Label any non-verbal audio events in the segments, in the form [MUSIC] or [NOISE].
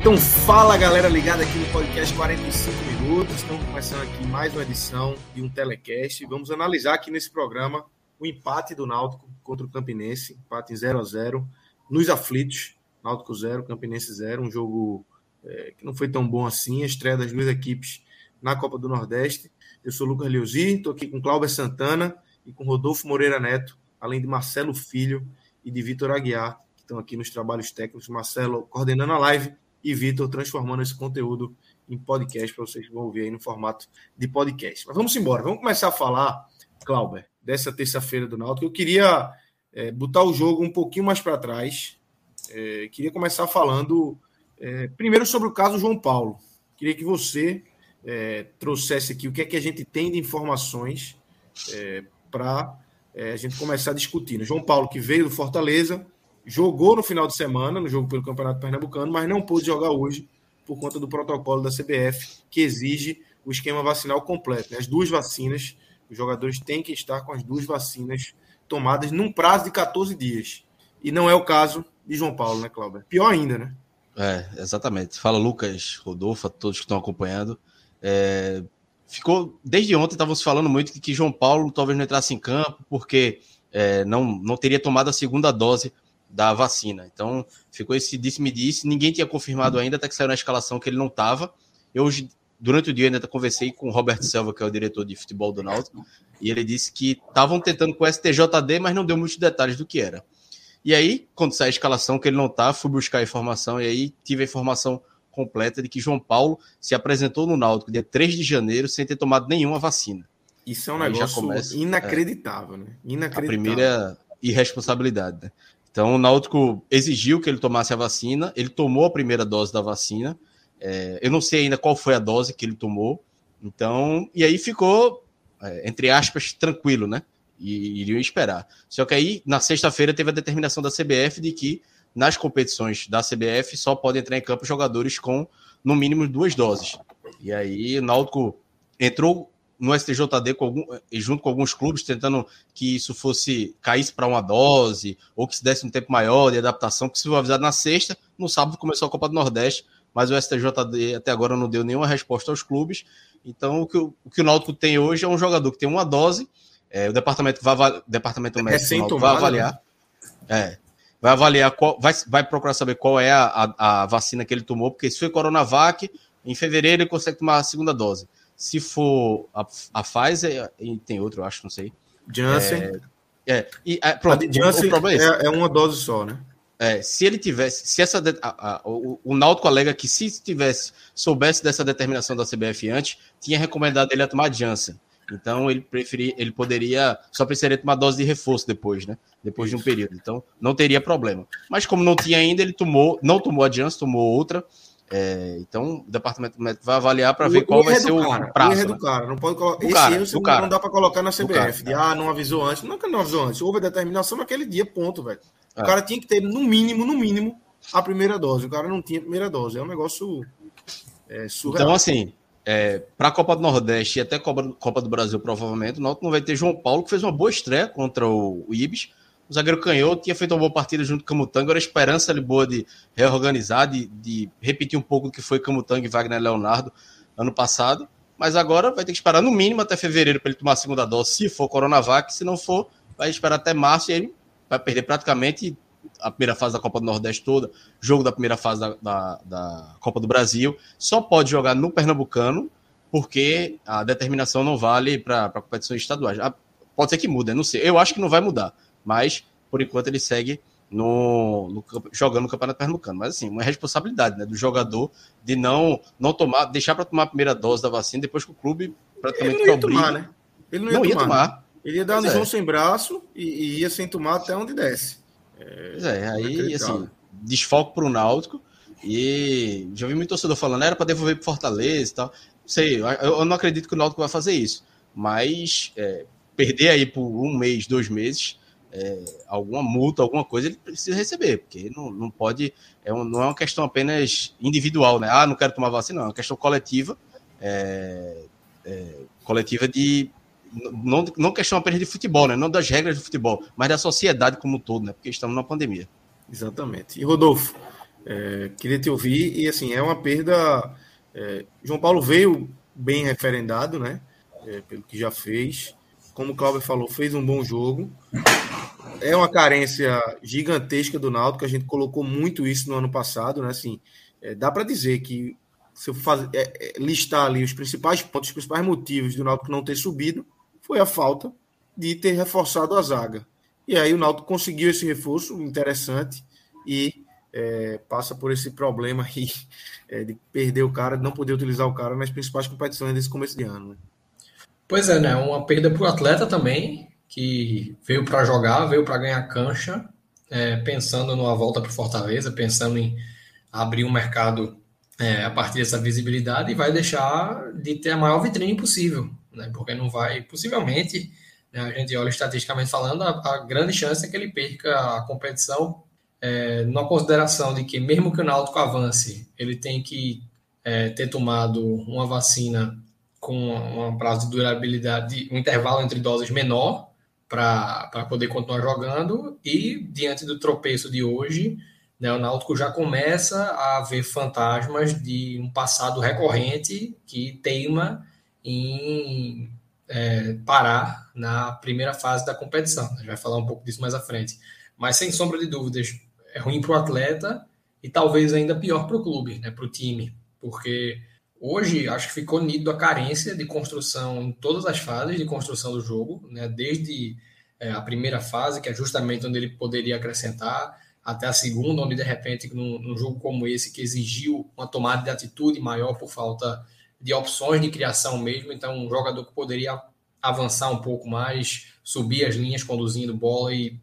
Então fala galera ligada aqui no podcast 45 minutos. Estamos começando aqui mais uma edição de um telecast. Vamos analisar aqui nesse programa o empate do Náutico contra o Campinense, empate em 0 a 0 nos aflitos, Náutico 0, Campinense 0, um jogo é, que não foi tão bom assim, a estreia das duas equipes na Copa do Nordeste. Eu sou Lucas Leozzi, estou aqui com Cláudio Santana e com Rodolfo Moreira Neto, além de Marcelo Filho e de Vitor Aguiar, que estão aqui nos trabalhos técnicos. Marcelo coordenando a live e Vitor transformando esse conteúdo em podcast para vocês vão ouvir aí no formato de podcast. Mas vamos embora, vamos começar a falar, Clauber, dessa terça-feira do Náutico. Eu queria é, botar o jogo um pouquinho mais para trás. É, queria começar falando é, primeiro sobre o caso João Paulo. Queria que você é, trouxesse aqui o que é que a gente tem de informações é, para é, a gente começar discutindo. João Paulo, que veio do Fortaleza, jogou no final de semana, no jogo pelo Campeonato Pernambucano, mas não pôde jogar hoje por conta do protocolo da CBF, que exige o esquema vacinal completo. Né? As duas vacinas, os jogadores têm que estar com as duas vacinas tomadas num prazo de 14 dias. E não é o caso de João Paulo, né, Cláudio? Pior ainda, né? É, exatamente. Fala Lucas, Rodolfo, todos que estão acompanhando. É, ficou desde ontem estávamos falando muito de que João Paulo talvez não entrasse em campo porque é, não, não teria tomado a segunda dose da vacina. Então, ficou esse disse-me-disse. Ninguém tinha confirmado ainda, até que saiu na escalação que ele não estava. Eu, hoje, durante o dia, ainda conversei com o Roberto Selva, que é o diretor de futebol do Náutico, e ele disse que estavam tentando com o STJD, mas não deu muitos detalhes do que era. E aí, quando sai a escalação que ele não está, fui buscar a informação, e aí tive a informação completa de que João Paulo se apresentou no Náutico dia 3 de janeiro sem ter tomado nenhuma vacina. Isso é um negócio começa, inacreditável, é, né? Inacreditável. A primeira irresponsabilidade, né? Então, o Náutico exigiu que ele tomasse a vacina, ele tomou a primeira dose da vacina. É, eu não sei ainda qual foi a dose que ele tomou. Então, e aí ficou, é, entre aspas, tranquilo, né? E iriam esperar. Só que aí, na sexta-feira, teve a determinação da CBF de que nas competições da CBF só podem entrar em campo jogadores com no mínimo duas doses. E aí, o Náutico entrou no STJD com algum, junto com alguns clubes, tentando que isso fosse caísse para uma dose, ou que se desse um tempo maior de adaptação, que se foi avisado na sexta, no sábado começou a Copa do Nordeste, mas o STJD até agora não deu nenhuma resposta aos clubes. Então, o que o, o, que o Náutico tem hoje é um jogador que tem uma dose, é, o departamento vai, o departamento médico vai avaliar. Né? É, vai avaliar qual, vai, vai procurar saber qual é a, a, a, vacina que ele tomou, porque se foi Coronavac, em fevereiro ele consegue tomar a segunda dose. Se for a, a Pfizer, e tem outro, eu acho, não sei. Janssen. É, é e, é, pronto, a Janssen o, é, é, uma dose só, né? É, se ele tivesse, se essa a, a, o, o Náutico alega que se tivesse soubesse dessa determinação da CBF antes, tinha recomendado ele a tomar Janssen. Então ele preferia, ele poderia, só precisaria tomar dose de reforço depois, né? Depois de um período. Então não teria problema. Mas como não tinha ainda, ele tomou, não tomou a Janssen, tomou outra. É, então, o departamento médico vai avaliar para ver qual vai ser o cara, prazo. O erro é do né? cara, não pode colocar. Esse cara, erro você cara. não dá para colocar na CBF. De, ah, não avisou antes. Não é que não avisou antes. Houve a determinação naquele dia, ponto, velho. É. O cara tinha que ter, no mínimo, no mínimo, a primeira dose. O cara não tinha a primeira dose. É um negócio é, surreal. Então, assim, é, para a Copa do Nordeste e até Copa, Copa do Brasil, provavelmente, o Náutico não vai ter João Paulo, que fez uma boa estreia contra o, o Ibis o zagueiro canhoto tinha feito uma boa partida junto com o Camutanga, era esperança ali boa de reorganizar, de, de repetir um pouco do que foi Camutanga e Wagner Leonardo ano passado, mas agora vai ter que esperar no mínimo até fevereiro para ele tomar a segunda dose, se for Coronavac, se não for, vai esperar até março e ele vai perder praticamente a primeira fase da Copa do Nordeste toda, jogo da primeira fase da, da, da Copa do Brasil, só pode jogar no Pernambucano, porque a determinação não vale para competições estaduais. Pode ser que mude, não sei. Eu acho que não vai mudar mas por enquanto ele segue no, no, jogando no Campeonato Pernambucano. Mas assim, uma responsabilidade né, do jogador de não, não tomar, deixar para tomar a primeira dose da vacina depois que o clube praticamente ele não ia tomar, né? Ele não ia, não tomar. Ia, tomar. Ele ia dar João é. sem braço e, e, ia sem tomar até onde desce. É, pois é, aí assim, desfoco para o Náutico. E já vi muito torcedor falando, era para devolver para Fortaleza e tal. Não sei, eu, não acredito que o Náutico vai fazer isso. Mas é, perder aí por um mês, dois meses, é, alguma multa, alguma coisa, ele precisa receber, porque não, não pode, é um, não é uma questão apenas individual, né? Ah, não quero tomar vacina, não, é uma questão coletiva, é, é, coletiva de não, não questão apenas de futebol, né? Não das regras do futebol, mas da sociedade como um todo, né? Porque estamos na pandemia. Exatamente. E Rodolfo, é, queria te ouvir, e assim, é uma perda. É, João Paulo veio bem referendado, né? É, pelo que já fez. Como o Cláudio falou, fez um bom jogo. É uma carência gigantesca do Náutico, a gente colocou muito isso no ano passado, né? Assim, é, dá para dizer que se eu fazer, é, é, listar ali os principais pontos, os principais motivos do Náutico não ter subido, foi a falta de ter reforçado a zaga. E aí o Náutico conseguiu esse reforço interessante e é, passa por esse problema aí é, de perder o cara, de não poder utilizar o cara nas principais competições desse começo de ano. Né? Pois é, né? Uma perda para o atleta também, que veio para jogar, veio para ganhar cancha, é, pensando numa volta para Fortaleza, pensando em abrir um mercado é, a partir dessa visibilidade e vai deixar de ter a maior vitrine possível, né? Porque não vai, possivelmente, né, a gente olha estatisticamente falando, a, a grande chance é que ele perca a competição é, numa consideração de que, mesmo que o Náutico avance, ele tem que é, ter tomado uma vacina com um prazo de durabilidade, um intervalo entre doses menor para poder continuar jogando, e diante do tropeço de hoje, né, o Náutico já começa a ver fantasmas de um passado recorrente que teima em é, parar na primeira fase da competição. A gente vai falar um pouco disso mais à frente. Mas, sem sombra de dúvidas, é ruim para o atleta e talvez ainda pior para o clube, né, para o time, porque hoje acho que ficou nítido a carência de construção em todas as fases de construção do jogo, né, desde é, a primeira fase, que é justamente onde ele poderia acrescentar, até a segunda, onde de repente, num, num jogo como esse, que exigiu uma tomada de atitude maior por falta de opções de criação mesmo, então um jogador que poderia avançar um pouco mais, subir as linhas conduzindo bola e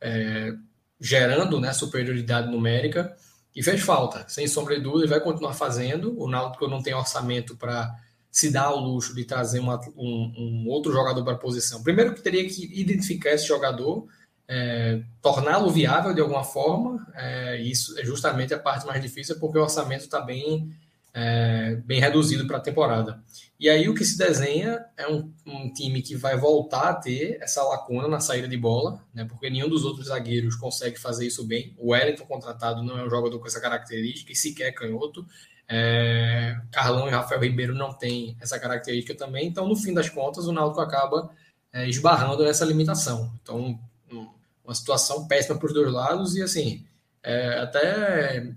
é, gerando né, superioridade numérica e fez falta, sem sombra de dúvida, vai continuar fazendo. O Náutico não tem orçamento para se dar ao luxo de trazer uma, um, um, outro jogador para a posição. Primeiro que teria que identificar esse jogador, é, torná-lo viável de alguma forma, é, isso é justamente a parte mais difícil, porque o orçamento está bem é, bem reduzido para a temporada. E aí o que se desenha é um, um, time que vai voltar a ter essa lacuna na saída de bola, né, porque nenhum dos outros zagueiros consegue fazer isso bem. O Wellington contratado não é um jogador com essa característica e sequer é canhoto. É, Carlão e Rafael Ribeiro não têm essa característica também. Então, no fim das contas, o Náutico acaba é, esbarrando nessa limitação. Então, uma situação péssima para os dois lados e assim, é, até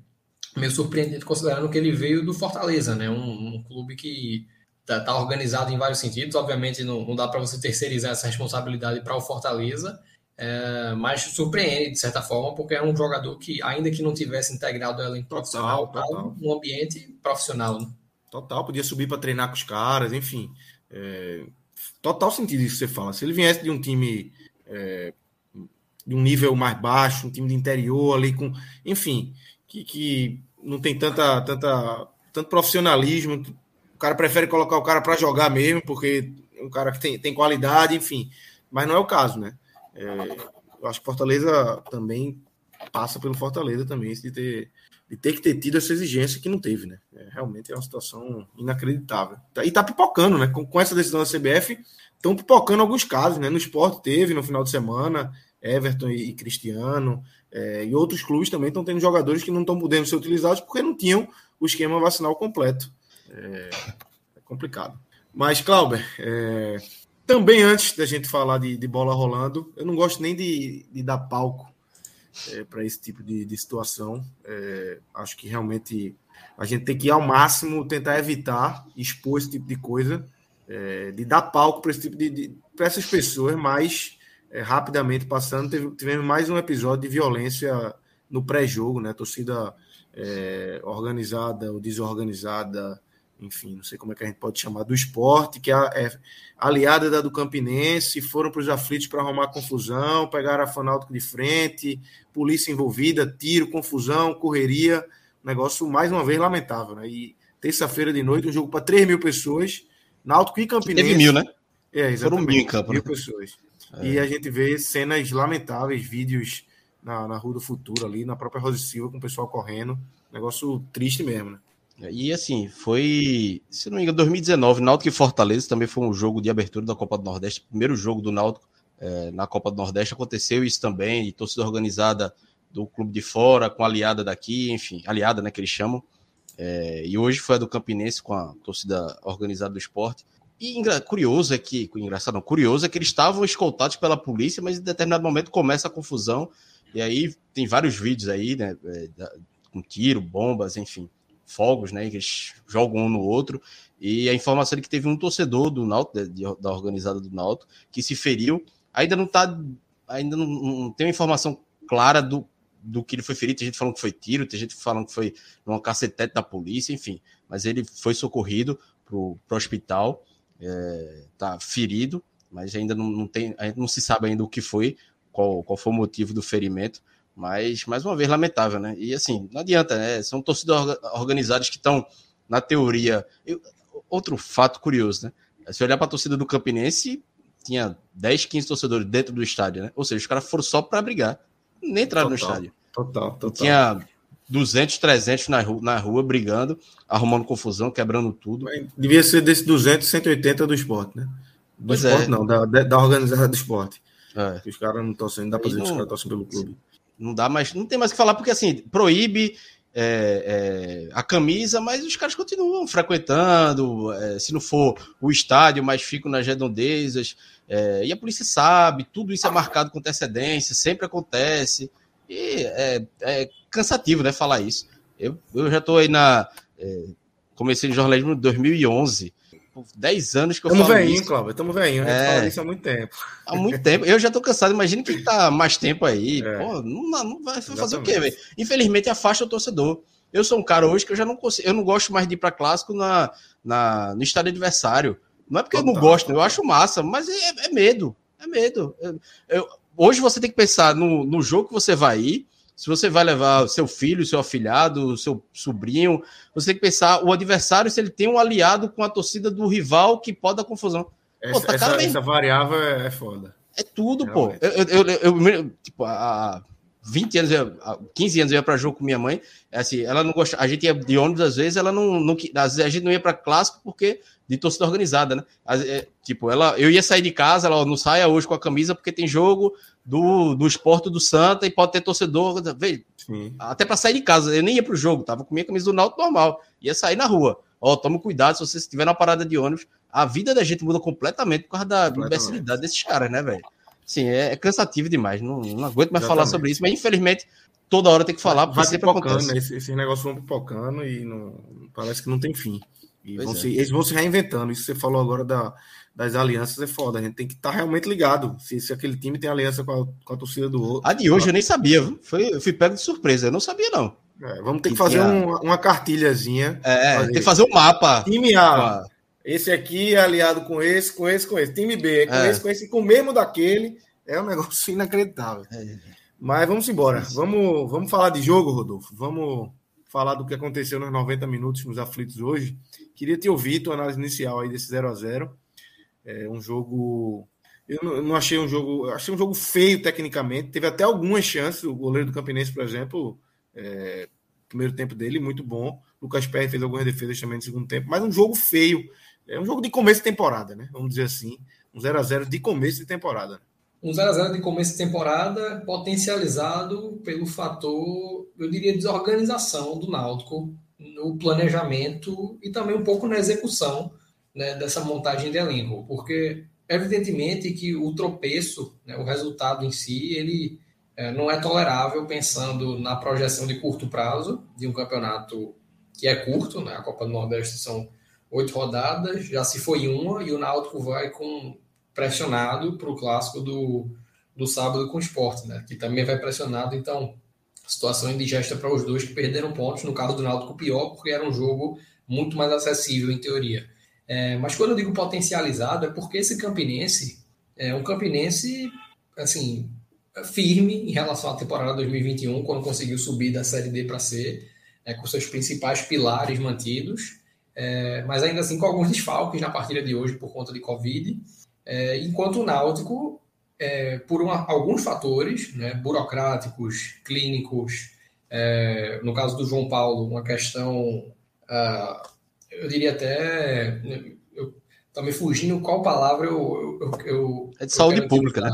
meio surpreendente considerando que ele veio do Fortaleza, né? Um, um clube que está tá organizado em vários sentidos. Obviamente não, não dá para você terceirizar essa responsabilidade para o Fortaleza, é, mas surpreende de certa forma porque é um jogador que ainda que não tivesse integrado ela em profissional, total, total. um ambiente profissional. Né? Total, podia subir para treinar com os caras, enfim. É, total sentido isso que você fala. Se ele viesse de um time é, de um nível mais baixo, um time de interior ali com, enfim, que, que não tem tanta, tanta, tanto profissionalismo. O cara prefere colocar o cara para jogar mesmo, porque é um cara que tem, tem qualidade, enfim. Mas não é o caso, né? É, eu acho que Fortaleza também passa pelo Fortaleza também, de ter, de ter que ter tido essa exigência que não teve, né? É, realmente é uma situação inacreditável. E tá pipocando, né? Com, com essa decisão da CBF, estão pipocando alguns casos, né? No esporte teve no final de semana, Everton e, Cristiano. É, e outros clubes também estão tendo jogadores que não estão podendo ser utilizados porque não tinham o esquema vacinal completo. É, é complicado. Mas, Clauber, é, também antes da gente falar de, de, bola rolando, eu não gosto nem de, de dar palco é, para esse tipo de, de situação. É, acho que realmente a gente tem que ir ao máximo tentar evitar expor esse tipo de coisa, é, de dar palco para esse tipo de, para essas pessoas, mas é, rapidamente passando, teve, tivemos mais um episódio de violência no pré-jogo, né? Torcida é, organizada ou desorganizada, enfim, não sei como é que a gente pode chamar, do esporte, que é, é aliada da do Campinense, foram para os aflitos para arrumar confusão, pegaram a Fanáutico de frente, polícia envolvida, tiro, confusão, correria, negócio mais uma vez lamentável, né? E terça-feira de noite, um jogo para 3 mil pessoas, Náutico e Campinense. Teve mil, né? É, exatamente. Foram mil em campo, mil né? pessoas. É. E a gente vê cenas lamentáveis, vídeos na, na Rua do Futuro ali, na própria Rosa Silva, com o pessoal correndo. Negócio triste mesmo, né? E assim, foi, se não me engano, 2019, Náutico e Fortaleza também foi um jogo de abertura da Copa do Nordeste, primeiro jogo do Náutico é, na Copa do Nordeste, aconteceu isso também, e torcida organizada do clube de fora, com aliada daqui, enfim, aliada, né, que eles chamam, é, e hoje foi a do Campinense com a torcida organizada do esporte, e curioso é que, engraçado não, curioso é que eles estavam escoltados pela polícia, mas em determinado momento começa a confusão, e aí tem vários vídeos aí, né, é, com tiro, bombas, enfim, fogos, né, eles jogam um no outro, e a informação é que teve um torcedor do Náutico, da organizada do Náutico, que se feriu, ainda não tá, ainda não, não tem uma informação clara do, do que ele foi ferido, tem gente falando que foi tiro, tem gente falando que foi numa cacetete da polícia, enfim, mas ele foi socorrido pro, pro hospital, é, tá ferido, mas ainda não, não tem, não se sabe ainda o que foi, qual, qual foi o motivo do ferimento, mas, mais uma vez, lamentável, né? E assim, não adianta, né? São torcidas organizadas que estão, na teoria. Eu, outro fato curioso, né? Se olhar para a torcida do Campinense, tinha 10, 15 torcedores dentro do estádio, né? Ou seja, os caras foram só para brigar. Nem entraram total, no estádio. Total, total. Tinha 200, 300 na rua, na rua brigando, arrumando confusão, quebrando tudo. Devia ser desse 200, 180 do esporte, né? Do pois esporte, é. não, da, da organizada do esporte. É. os caras não torcem, não dá para dizer que os caras torcem pelo clube. Não dá mais, não tem mais o que falar, porque assim, proíbe é, é, a camisa, mas os caras continuam frequentando, é, se não for o estádio, mas ficam nas redondezas, é, e a polícia sabe, tudo isso é marcado com antecedência, sempre acontece, e é, é cansativo, né, falar isso. Eu, eu já estou aí na... É, comecei no jornalismo em 2011, 10 anos que eu tamo falo veinho, isso. Cláudio, a gente é, fala isso há muito tempo. Há muito tempo. Eu já tô cansado, imagina quem tá mais tempo aí. É. Pô, não, não vai fazer Exatamente. o quê, velho? Infelizmente afasta o torcedor. Eu sou um cara hoje que eu já não consigo, eu não gosto mais de ir para clássico na, na, no estádio adversário. Não é porque Total, eu não gosto, eu acho massa, mas é, é medo. É medo. Eu, eu, hoje você tem que pensar no, no jogo que você vai ir se você vai levar seu filho, seu afilhado, seu sobrinho, você tem que pensar o adversário se ele tem um aliado com a torcida do rival que pode dar confusão. Essa, pô, tá essa, essa variável é, é foda. É tudo, Realmente. pô. Eu, eu, eu, tipo, há 20 anos, há 15 anos eu ia para jogo com minha mãe. É assim, ela não gosta. A gente ia de ônibus às vezes, ela não, não às vezes a gente não ia para clássico porque de torcida organizada, né? É, tipo, ela, eu ia sair de casa, ela ó, não saia hoje com a camisa porque tem jogo do, do esporte do Santa e pode ter torcedor. Veio, até para sair de casa, eu nem ia pro jogo, tava com minha camisa do Náutico normal, ia sair na rua. Ó, toma cuidado se você estiver na parada de ônibus, a vida da gente muda completamente por causa da imbecilidade desses caras, né, velho? Sim, é, é, cansativo demais, não, não aguento mais Exatamente. falar sobre isso, mas infelizmente toda hora tem que falar, porque vai sempre acontece. Né? Esses, esses negócios vão pipocando e não, parece que não tem fim. E vão é. se, eles vão se reinventando. Isso você falou agora da, das alianças é foda. A gente tem que estar tá realmente ligado se, se aquele time tem aliança com a, com a torcida do outro. A de hoje eu nem sabia. Foi, eu fui pego de surpresa. Eu não sabia, não. É, vamos ter que, que fazer um, uma cartilhazinha. É, fazer. tem que fazer um mapa. Time A. Esse aqui é aliado com esse, com esse, com esse. Time B é com é. esse, com esse, com o mesmo daquele. É um [LAUGHS] negócio inacreditável. É. Mas vamos embora. Vamos, vamos falar de jogo, Rodolfo. Vamos falar do que aconteceu nos 90 minutos nos aflitos hoje. Queria te ouvir tua análise inicial aí desse 0 a 0 É um jogo. Eu não, achei um jogo. Achei um jogo feio tecnicamente. Teve até algumas chances. O goleiro do Campinense, por exemplo, é, primeiro tempo dele, muito bom. Lucas Perry fez algumas defesas também no segundo tempo, mas um jogo feio. É um jogo de começo de temporada, né? Vamos dizer assim. Um 0 a 0 de começo de temporada. Um 0 a 0 de começo de temporada potencializado pelo fator, eu diria, desorganização do Náutico no planejamento e também um pouco na execução né, dessa montagem de elenco, porque evidentemente que o tropeço, né, o resultado em si, ele é, não é tolerável pensando na projeção de curto prazo de um campeonato que é curto, né, a Copa do Nordeste são oito rodadas, já se foi uma e o Náutico vai com pressionado para o clássico do, do sábado com o esporte, né? Que também vai pressionado, então situação indigesta para os dois que perderam pontos. No caso do Náutico, pior, porque era um jogo muito mais acessível, em teoria. É, mas quando eu digo potencializado, é porque esse Campinense é um Campinense, assim, firme em relação à temporada 2021, quando conseguiu subir da Série D para C, é, com seus principais pilares mantidos, é, mas ainda assim com alguns desfalques na partida de hoje por conta de Covid, é, enquanto o Náutico é, por uma, alguns fatores, né, burocráticos, clínicos, é, no caso do João Paulo, uma questão, uh, eu diria até, está me fugindo qual palavra eu. eu, eu é de saúde pública, né?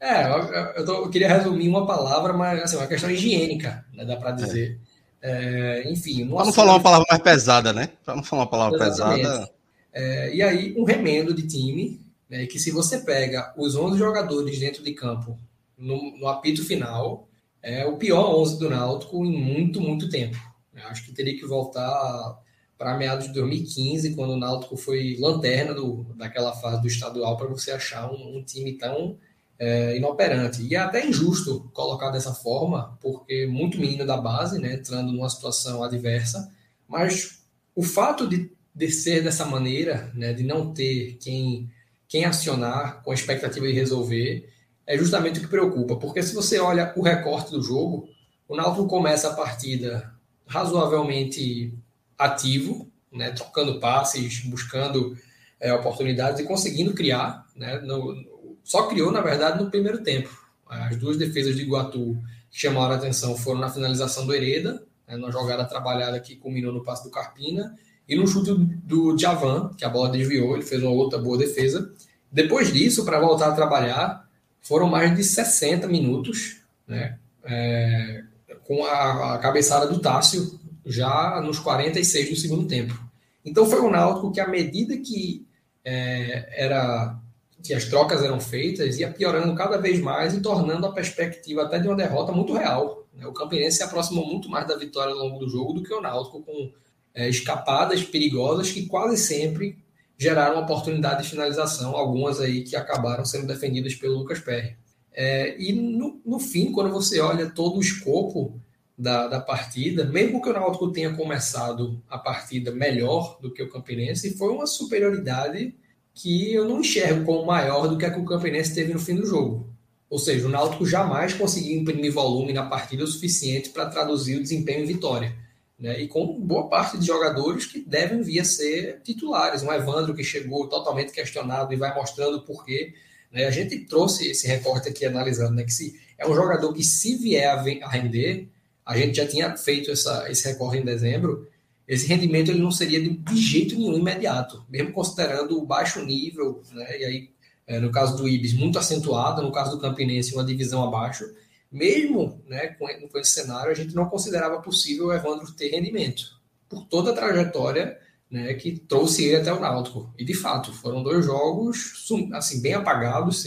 É, eu, tô, eu, queria resumir uma palavra, mas assim, uma questão higiênica, né, dá para dizer. É. É, enfim. Para não falar uma palavra mais pesada, né? Para não falar uma palavra Exatamente. pesada. É, e aí, um remendo de time, né, que se você pega os 11 jogadores dentro de campo no, no apito final, é o pior 11 do Náutico em muito, muito tempo. Eu acho que teria que voltar para meados de 2015, quando o Náutico foi lanterna do, daquela fase do estadual, para você achar um, um time tão é, inoperante. E é até injusto colocar dessa forma, porque muito menino da base, né, entrando numa situação adversa, mas o fato de, de ser dessa maneira, né, de não ter quem quem acionar com a expectativa de resolver, é justamente o que preocupa. Porque se você olha o recorte do jogo, o Náutico começa a partida razoavelmente ativo, né, trocando passes, buscando é, oportunidades e conseguindo criar. Né, no, só criou, na verdade, no primeiro tempo. As duas defesas de Iguatu que chamaram a atenção foram na finalização do Hereda, né, numa jogada trabalhada que culminou no passe do Carpina, e no chute do Javan, que a bola desviou, ele fez uma outra boa defesa. Depois disso, para voltar a trabalhar, foram mais de 60 minutos, né? É, com a, a, cabeçada do Tássio já nos 46 do segundo tempo. Então foi um Náutico que, à medida que é, era que as trocas eram feitas, ia piorando cada vez mais e tornando a perspectiva até de uma derrota muito real. Né? O Campinense se aproximou muito mais da vitória ao longo do jogo do que o Náutico, com é, escapadas perigosas que quase sempre geraram oportunidade de finalização, algumas aí que acabaram sendo defendidas pelo Lucas Perry. É, e no, no, fim, quando você olha todo o escopo da, da partida, mesmo que o Náutico tenha começado a partida melhor do que o Campinense, foi uma superioridade que eu não enxergo como maior do que a que o Campinense teve no fim do jogo. Ou seja, o Náutico jamais conseguiu imprimir volume na partida o suficiente para traduzir o desempenho em vitória né, e com boa parte de jogadores que devem vir a ser titulares. Um Evandro que chegou totalmente questionado e vai mostrando por quê. Né, a gente trouxe esse recorte aqui analisando, né, que se é um jogador que se vier a, render, a gente já tinha feito essa, esse recorte em dezembro, esse rendimento ele não seria de, de jeito nenhum imediato, mesmo considerando o baixo nível, né, e aí é, no caso do Ibis muito acentuado, no caso do Campinense uma divisão abaixo, mesmo né, com, esse cenário, a gente não considerava possível o Evandro ter rendimento, por toda a trajetória né, que trouxe ele até o Náutico. E de fato, foram dois jogos assim, bem apagados,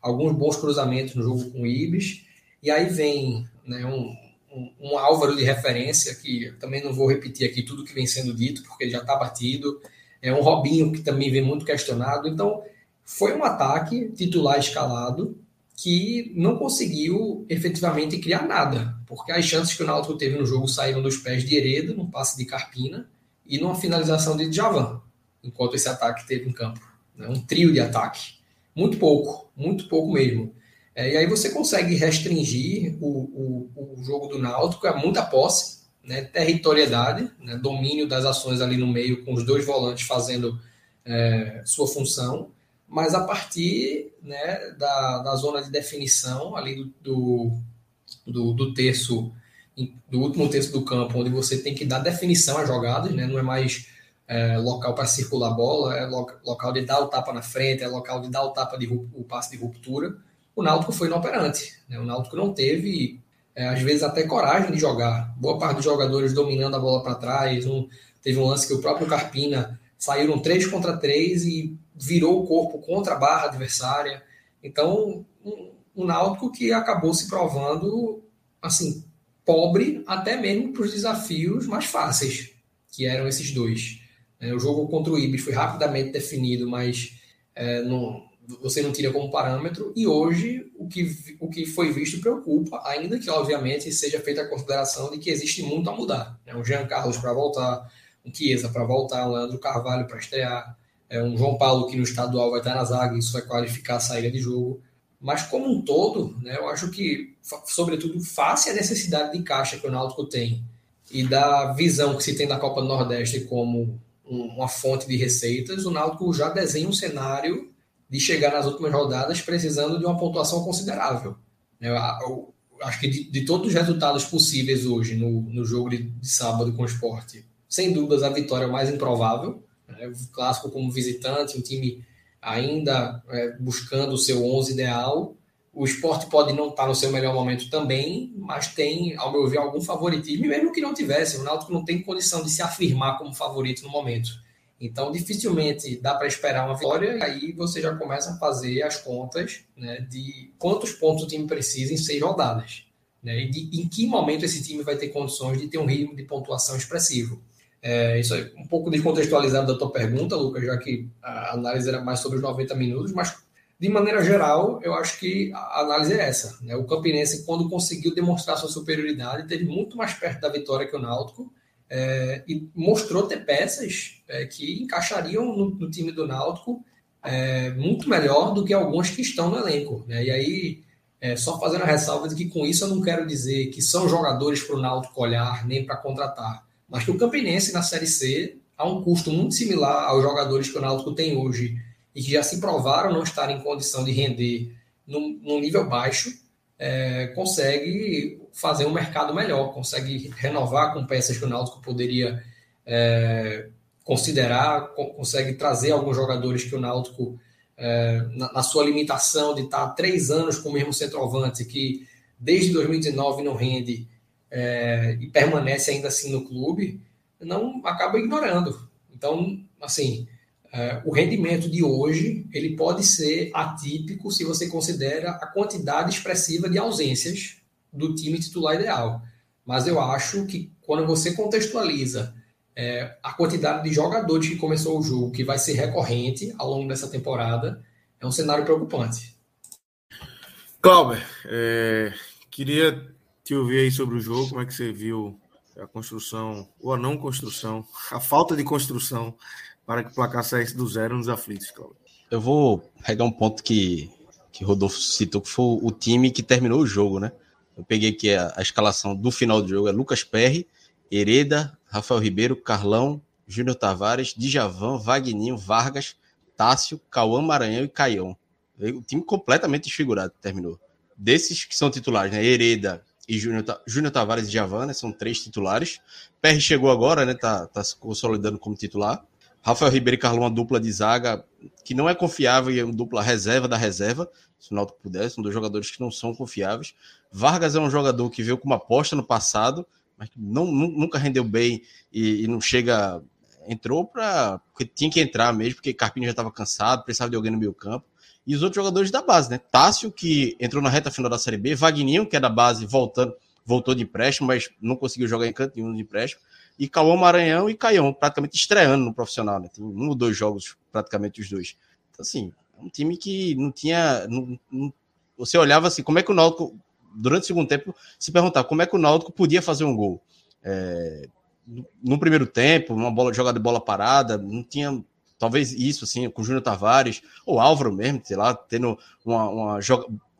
alguns bons cruzamentos no jogo com o Ibis, e aí vem né, um, um, um, Álvaro de referência, que também não vou repetir aqui tudo que vem sendo dito, porque já está batido, é um Robinho que também vem muito questionado, então foi um ataque titular escalado, que não conseguiu efetivamente criar nada, porque as chances que o Náutico teve no jogo saíram dos pés de Hereda, num passe de Carpina, e numa finalização de Javan, enquanto esse ataque teve em campo. Né? Um trio de ataque. Muito pouco, muito pouco mesmo. É, e aí você consegue restringir o, o, o jogo do Náutico a muita posse, né? territorialidade, né? domínio das ações ali no meio, com os dois volantes fazendo é, sua função, mas a partir né, da, da zona de definição ali do, do, do, terço, do último terço do campo, onde você tem que dar definição às jogadas, né, não é mais é, local para circular a bola, é local de dar o tapa na frente, é local de dar o tapa de o passe de ruptura. O Náutico foi inoperante, né, o Náutico não teve, é, às vezes, até coragem de jogar. Boa parte dos jogadores dominando a bola para trás, um, teve um lance que o próprio Carpina saíram três contra três e virou o corpo contra a barra adversária. Então, um, um Náutico que acabou se provando assim pobre até mesmo para os desafios mais fáceis, que eram esses dois. É, o jogo contra o Ibis foi rapidamente definido, mas é, não, você não tira como parâmetro, e hoje o que, o que foi visto preocupa, ainda que, obviamente, seja feita a consideração de que existe muito a mudar. Né? Um Jean Carlos para voltar, um Chiesa para voltar, um Leandro Carvalho para estrear, é, um João Paulo que no estadual vai estar na zaga, isso vai qualificar a saída de jogo. Mas como um todo, né, eu acho que, sobretudo, face a necessidade de caixa que o Náutico tem e da visão que se tem da Copa do Nordeste como uma fonte de receitas, o Náutico já desenha um cenário de chegar nas últimas rodadas precisando de uma pontuação considerável. Eu, eu, acho que de, de, todos os resultados possíveis hoje no, no jogo de, de, sábado com o esporte, sem dúvidas a vitória é mais improvável. Né? O clássico como visitante, um time ainda é, buscando o seu 11 ideal. O esporte pode não estar no seu melhor momento também, mas tem, ao meu ver, algum favoritismo, mesmo que não tivesse. O Náutico não tem condição de se afirmar como favorito no momento. Então, dificilmente dá para esperar uma vitória, e aí você já começa a fazer as contas né, de quantos pontos o time precisa em seis rodadas. Né, e de, em que momento esse time vai ter condições de ter um ritmo de pontuação expressivo. É, isso é um pouco descontextualizado da tua pergunta, Lucas, já que a análise era mais sobre os 90 minutos, mas de maneira geral, eu acho que a análise é essa. Né? O Campinense, quando conseguiu demonstrar sua superioridade, teve muito mais perto da vitória que o Náutico, é, e mostrou ter peças é, que encaixariam no, no, time do Náutico é, muito melhor do que alguns que estão no elenco. Né? E aí, é, só fazendo a ressalva de que com isso eu não quero dizer que são jogadores para o Náutico olhar nem para contratar, mas que o Campinense na Série C há um custo muito similar aos jogadores que o Náutico tem hoje e que já se provaram não estar em condição de render num, num nível baixo, é, consegue fazer um mercado melhor, consegue renovar com peças que o Náutico poderia é, considerar, consegue trazer alguns jogadores que o Náutico, é, na, na, sua limitação de estar três anos com o mesmo centroavante, que desde 2019 não rende é, e permanece ainda assim no clube, não acaba ignorando. Então, assim, é, o rendimento de hoje ele pode ser atípico se você considera a quantidade expressiva de ausências do time titular ideal. Mas eu acho que quando você contextualiza é, a quantidade de jogadores que começou o jogo, que vai ser recorrente ao longo dessa temporada, é um cenário preocupante. Cláudio, é, queria te ouvir aí sobre o jogo, como é que você viu a construção, ou a não construção, a falta de construção para que o placar saísse do zero nos aflitos, Cláudio. Eu vou pegar um ponto que, que Rodolfo citou, que foi o time que terminou o jogo, né? Eu peguei aqui a, a escalação do final do jogo: é Lucas Perry, Hereda, Rafael Ribeiro, Carlão, Júnior Tavares, Djavan, Vagninho, Vargas, Tássio, Cauã Maranhão e Caião. O time completamente desfigurado terminou. Desses que são titulares, né? Hereda e Júnior Tavares e Djavan, né? São três titulares. Perry chegou agora, né? Tá, tá se consolidando como titular. Rafael Ribeiro e Carlão, uma dupla de zaga que não é confiável e é uma dupla reserva da reserva, se o Náutico pudesse, são dois jogadores que não são confiáveis. Vargas é um jogador que veio com uma aposta no passado, mas não, nunca rendeu bem e, e não chega. Entrou para. Porque tinha que entrar mesmo, porque Carpini já estava cansado, precisava de alguém no meio campo. E os outros jogadores da base, né? Tássio, que entrou na reta final da Série B, Vagninho, que é da base, voltando, voltou de empréstimo, mas não conseguiu jogar em canto nenhum de empréstimo. E Cauã Maranhão e Caião, praticamente estreando no profissional, né? Tem um ou dois jogos, praticamente os dois. Então, assim, é um time que não tinha. Não, não, você olhava assim, como é que o Náutico durante o segundo tempo, se perguntar como é que o Náutico podia fazer um gol. É, no primeiro tempo, uma bola jogada de bola parada, não tinha talvez isso, assim, com o Júnior Tavares, ou Álvaro mesmo, sei lá, tendo uma, uma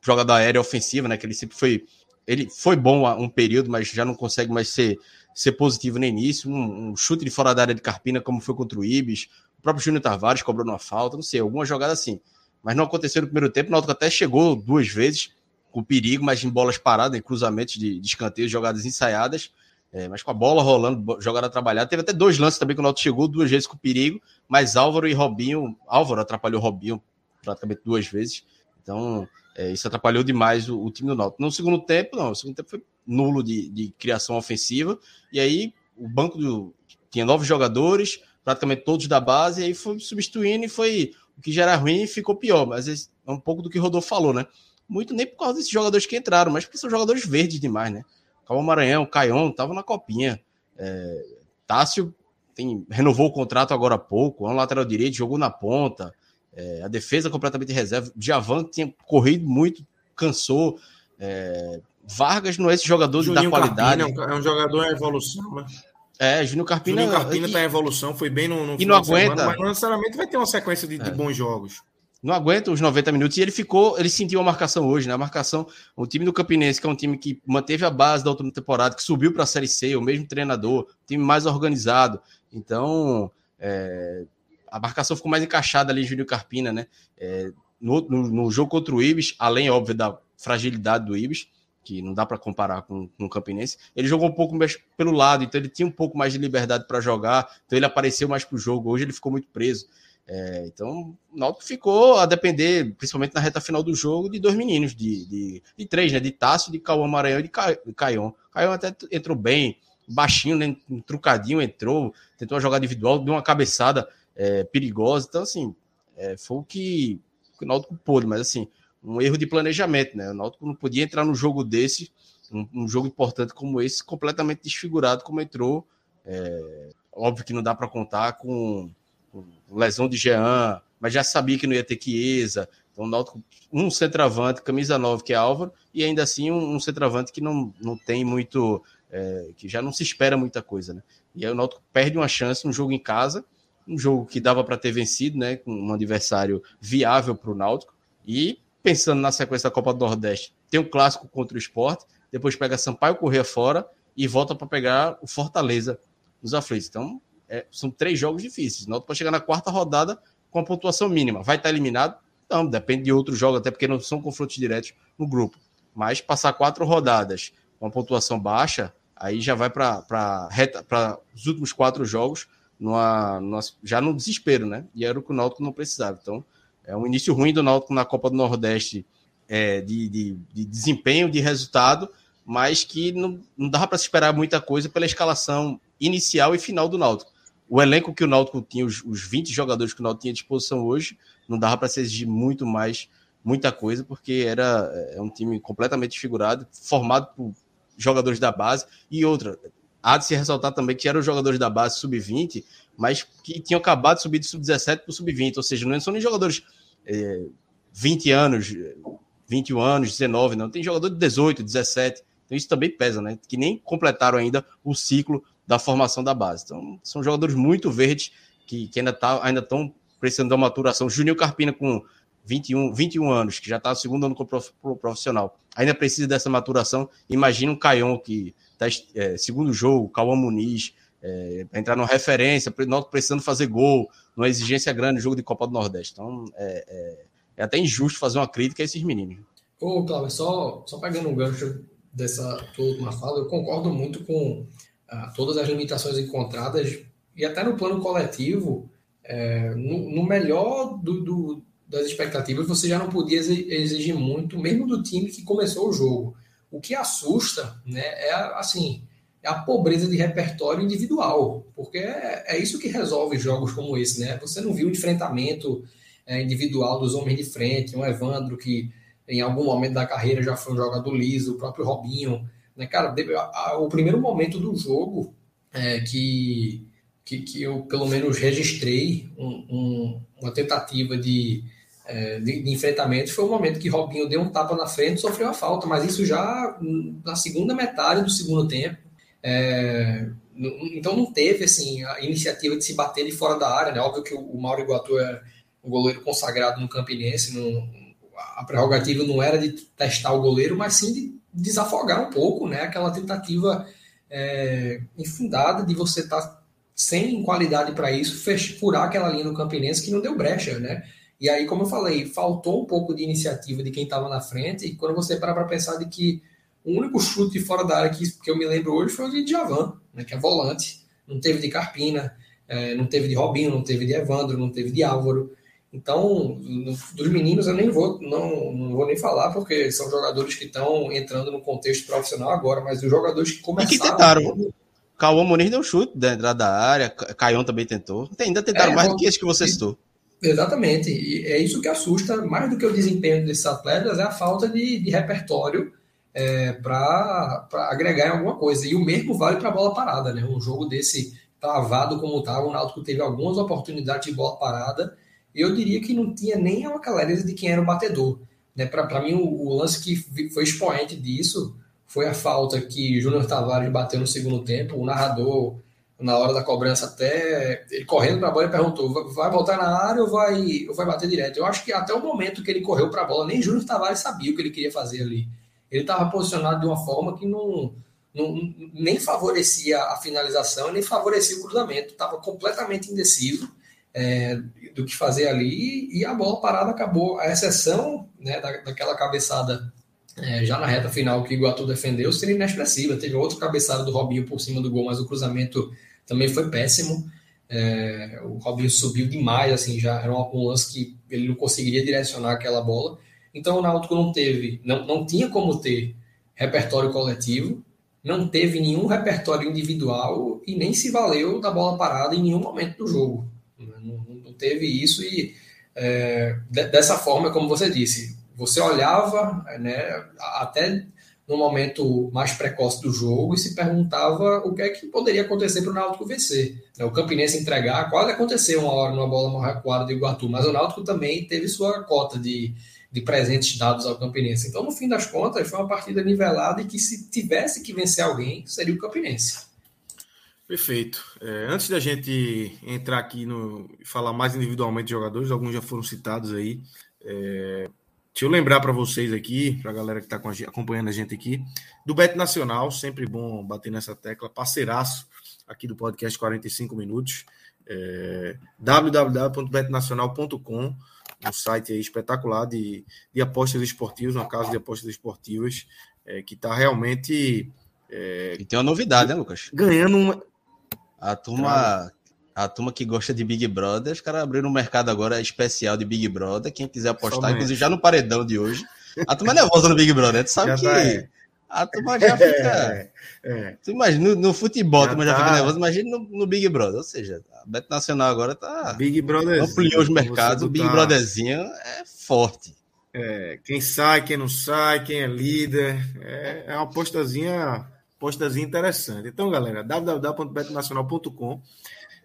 jogada aérea ofensiva, né? Que ele sempre foi. Ele foi bom um período, mas já não consegue mais ser, ser positivo no início. Um, um chute de fora da área de Carpina, como foi contra o Ibis. O próprio Júnior Tavares cobrou uma falta, não sei, alguma jogada assim. Mas não aconteceu no primeiro tempo. O Náutico até chegou duas vezes, com perigo, mas em bolas paradas, em cruzamentos de, de escanteios, jogadas ensaiadas, é, mas com a bola rolando, jogada trabalhada. Teve até dois lances também que o Náutico chegou duas vezes com perigo, mas Álvaro e Robinho, Álvaro atrapalhou Robinho praticamente duas vezes. Então, é, isso atrapalhou demais o, o, time do Náutico. No segundo tempo, não, o segundo tempo foi nulo de, de criação ofensiva, e aí o banco do, tinha nove jogadores, praticamente todos da base, e aí foi substituindo e foi o que já era ruim ficou pior, mas é um pouco do que o Rodolfo falou, né? muito nem por causa desses jogadores que entraram, mas porque são jogadores verdes demais, né? Calma Maranhão, Caion, tava na copinha. É, Tássio tem, renovou o contrato agora há pouco, é um lateral direito, jogou na ponta. É, a defesa completamente reserva. Djavan tinha corrido muito, cansou. É, Vargas não é esse jogador Juninho da qualidade. Carpina é um jogador em evolução, né? É, Júnior Carpina. Júnior Carpina está em evolução, foi bem no, no e não aguenta. Semana, mas não necessariamente vai ter uma sequência de, é. de, bons jogos. Não aguenta os 90 minutos e ele ficou, ele sentiu a marcação hoje, né? A marcação, o time do Campinense, que é um time que manteve a base da última temporada, que subiu para a Série C, o mesmo treinador, time mais organizado. Então, é, a marcação ficou mais encaixada ali, Júnior Carpina, né? É, no, no, no, jogo contra o Ibis, além, óbvio, da fragilidade do Ibis, que não dá para comparar com, com o Campinense, ele jogou um pouco mais pelo lado, então ele tinha um pouco mais de liberdade para jogar, então ele apareceu mais para o jogo. Hoje ele ficou muito preso. É, então, o Náutico ficou a depender, principalmente na reta final do jogo, de dois meninos, de, de, de três, né? De Tássio, de Cauã Maranhão e de Caion. Caion até entrou bem, baixinho, né? Trucadinho entrou, tentou uma jogada individual, deu uma cabeçada é, perigosa. Então, assim, é, foi o que, o Náutico pôde, mas assim, um erro de planejamento, né? O Náutico não podia entrar num jogo desse, um, um jogo importante como esse, completamente desfigurado como entrou. É, óbvio que não dá para contar com, lesão de Jean, mas já sabia que não ia ter Chiesa. Então, o Náutico, um centroavante, camisa 9, que é Álvaro, e ainda assim um, um centroavante que não, não tem muito. É, que já não se espera muita coisa, né? E aí o Náutico perde uma chance no jogo em casa, um jogo que dava para ter vencido, né? Com um adversário viável para o Náutico. E pensando na sequência da Copa do Nordeste, tem um clássico contra o esporte, depois pega Sampaio Corrêa fora e volta para pegar o Fortaleza nos aflitos. Então, é, são três jogos difíceis. Não pode chegar na quarta rodada com a pontuação mínima. Vai estar eliminado? Não, depende de outros jogos, até porque não são confrontos diretos no grupo. Mas passar quatro rodadas com a pontuação baixa, aí já vai para os últimos quatro jogos numa, numa, já no desespero, né? E era o que o Náutico não precisava. Então, é um início ruim do Náutico na Copa do Nordeste é, de, de, de, desempenho, de resultado, mas que não, não dava para se esperar muita coisa pela escalação inicial e final do Náutico. O elenco que o Náutico tinha, os, os 20 jogadores que o Náutico tinha à disposição hoje, não dava para se exigir muito mais, muita coisa, porque era é um time completamente desfigurado, formado por jogadores da base e outra. Há de se ressaltar também que eram jogadores da base sub-20 mas que tinham acabado de subir de sub-17 para o sub-20, ou seja, não são nem jogadores é, 20 anos, 21 anos, 19, não, tem jogador de 18, 17, então isso também pesa, né? Que nem completaram ainda o ciclo da formação da base. Então, são jogadores muito verdes que, que ainda tá, ainda estão precisando da maturação. Júnior Carpina com 21, 21 anos, que já está no segundo ano como profissional, ainda precisa dessa maturação. Imagina um Caion que está é, segundo jogo, Cauã Muniz, é, entrar numa referência, nós precisando fazer gol, numa exigência grande no jogo de Copa do Nordeste. Então, é, é, é até injusto fazer uma crítica a esses meninos. Ô, Cláudio, só, só pegando um gancho dessa tua última fala, eu concordo muito com todas as limitações encontradas e até no plano coletivo, é, no, no, melhor do, do, das expectativas, você já não podia exigir muito, mesmo do time que começou o jogo. O que assusta né, é assim é a pobreza de repertório individual, porque é, é, isso que resolve jogos como esse, né? Você não viu o enfrentamento é, individual dos homens de frente, um Evandro que em algum momento da carreira já foi um jogador liso, o próprio Robinho, né? Cara, a, a, o primeiro momento do jogo é, que, que, que, eu pelo menos registrei um, um, uma tentativa de, é, de, de, enfrentamento foi o momento que Robinho deu um tapa na frente e sofreu a falta, mas isso já na segunda metade do segundo tempo é, então não teve assim a iniciativa de se bater de fora da área, né? Óbvio que o Mauro Iguatu é um goleiro consagrado no Campinense, não, a prerrogativa não era de testar o goleiro, mas sim de desafogar um pouco, né? Aquela tentativa é, infundada de você estar tá sem qualidade para isso, fech, furar aquela linha do Campinense que não deu brecha, né? E aí, como eu falei, faltou um pouco de iniciativa de quem estava na frente, e quando você para para pensar de que o único chute fora da área que, que eu me lembro hoje foi o de Djavan, né, que é volante. Não teve de Carpina, é, não teve de Robinho, não teve de Evandro, não teve de Álvaro. Então, dos meninos eu nem vou, não, não vou nem falar, porque são jogadores que estão entrando no contexto profissional agora, mas os jogadores que começaram. E que tentaram. Cauã Muniz deu chute da entrada da área, Caion também tentou. Ainda tentaram é, mais do que esse que você citou. Exatamente. E é isso que assusta, mais do que o desempenho desses atletas, é a falta de, de repertório é, para agregar em alguma coisa. E o mesmo vale para a bola parada, né? Um jogo desse travado como estava, o Náutico teve algumas oportunidades de bola parada eu diria que não tinha nem uma clareza de quem era o batedor. Né? Para mim, o, o, lance que foi expoente disso foi a falta que Júnior Tavares bateu no segundo tempo. O narrador, na hora da cobrança, até ele correndo para a bola, ele perguntou: vai voltar na área ou vai, ou vai bater direto? Eu acho que até o momento que ele correu para a bola, nem Júnior Tavares sabia o que ele queria fazer ali. Ele estava posicionado de uma forma que não, não, nem favorecia a finalização, nem favorecia o cruzamento. Estava completamente indeciso é, do que fazer ali e a bola parada acabou. A exceção né, da, daquela cabeçada é, já na reta final que o Iguatu defendeu seria inexpressiva. Teve outro cabeçada do Robinho por cima do gol, mas o cruzamento também foi péssimo. É, o Robinho subiu demais, assim, já era um lance que ele não conseguiria direcionar aquela bola. Então o Náutico não teve, não, não tinha como ter repertório coletivo, não teve nenhum repertório individual e nem se valeu da bola parada em nenhum momento do jogo. Não, teve isso e é, dessa forma, como você disse, você olhava né, até no momento mais precoce do jogo e se perguntava o que é que poderia acontecer para o Náutico vencer. O Campinense entregar, quase aconteceu uma hora numa bola mal recuada do Iguatu, mas o Náutico também teve sua cota de, de presentes dados ao Campinense. Então, no fim das contas, foi uma partida nivelada e que se tivesse que vencer alguém, seria o Campinense. Perfeito. É, antes da gente entrar aqui no falar mais individualmente de jogadores, alguns já foram citados aí. É, deixa eu lembrar para vocês aqui, para a galera que está acompanhando a gente aqui, do Bet Nacional, sempre bom bater nessa tecla, parceiraço aqui do podcast 45 Minutos. É, www.betnacional.com, um site espetacular de, de apostas esportivas, uma casa de apostas esportivas, é, que está realmente. É, e tem uma novidade, né, Lucas? Ganhando uma, a turma, a turma que gosta de Big Brother, os caras abriram um mercado agora especial de Big Brother. Quem quiser apostar, Somente. inclusive já no paredão de hoje. A turma é nervosa no Big Brother, tu sabe já que tá, é. a turma já fica. É, é. Tu imagina, no, no futebol, já a turma já fica tá. nervosa, imagina no, no, Big Brother. Ou seja, a Beto Nacional agora tá. Big Brother. Ampliou os mercados, o Big tá... Brotherzinho é forte. É, quem sai, quem não sai, quem é líder. É, é uma apostazinha postazinha interessante. Então, galera, www.betnacional.com.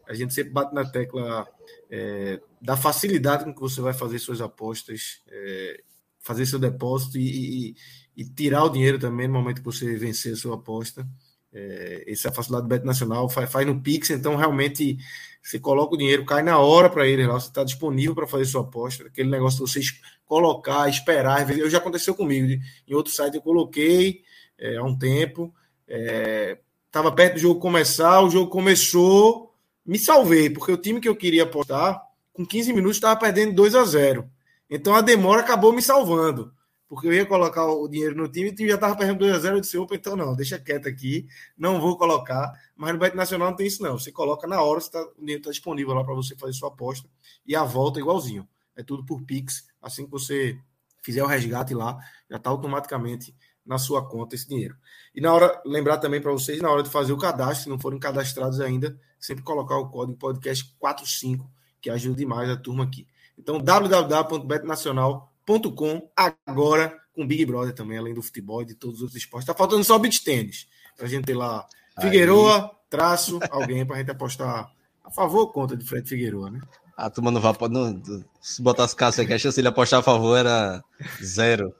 A gente sempre bate na tecla é, da facilidade com que você vai fazer suas apostas, é, fazer seu depósito e, e, e, tirar o dinheiro também no momento que você vencer a sua aposta. É, essa é a facilidade do Bet Nacional, faz, faz no Pix, então realmente você coloca o dinheiro, cai na hora para ele lá, você está disponível para fazer sua aposta. Aquele negócio de vocês colocar, esperar. Eu já aconteceu comigo. Em outro site eu coloquei é, há um tempo, Estava é, perto do jogo começar, o jogo começou, me salvei, porque o time que eu queria apostar, com 15 minutos, estava perdendo 2 a 0 Então a demora acabou me salvando, porque eu ia colocar o dinheiro no time e já estava perdendo 2 a 0 Eu disse, opa, então não, deixa quieto aqui, não vou colocar. Mas no Bet Nacional não tem isso, não. Você coloca na hora, tá, o dinheiro está disponível lá para você fazer sua aposta e a volta é igualzinho. É tudo por Pix. Assim que você fizer o resgate lá, já está automaticamente na sua conta esse dinheiro. E na hora, lembrar também para vocês, na hora de fazer o cadastro, se não forem cadastrados ainda, sempre colocar o código podcast 45, que ajuda demais a turma aqui. Então, www.betnacional.com, agora com Big Brother também, além do futebol e de todos os outros esportes. Tá faltando só beat tênis, para a gente ter lá Figueroa, traço, alguém para a gente apostar a favor ou contra de Fred Figueroa, né? A turma não vai. Não, se botasse caso aqui, a chance de ele apostar a favor era zero.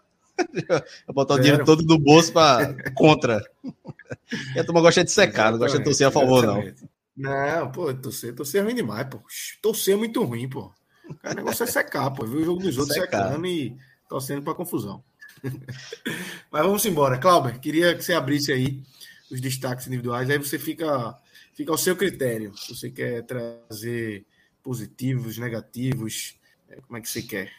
Eu [LAUGHS] botar o dinheiro todo do bolso para contra. E a turma gosta de secar, não gosta de torcer a favor, não. Não, pô, torcer, torcer é ruim demais, pô. Torcer é muito ruim, pô. O negócio é secar, pô. Viu o jogo dos outros secar. secando e torcendo para confusão. [LAUGHS] Mas vamos embora. Cláudio, queria que você abrisse aí os destaques individuais, aí você fica, fica ao seu critério. Se você quer trazer positivos, negativos, é, como é que você quer?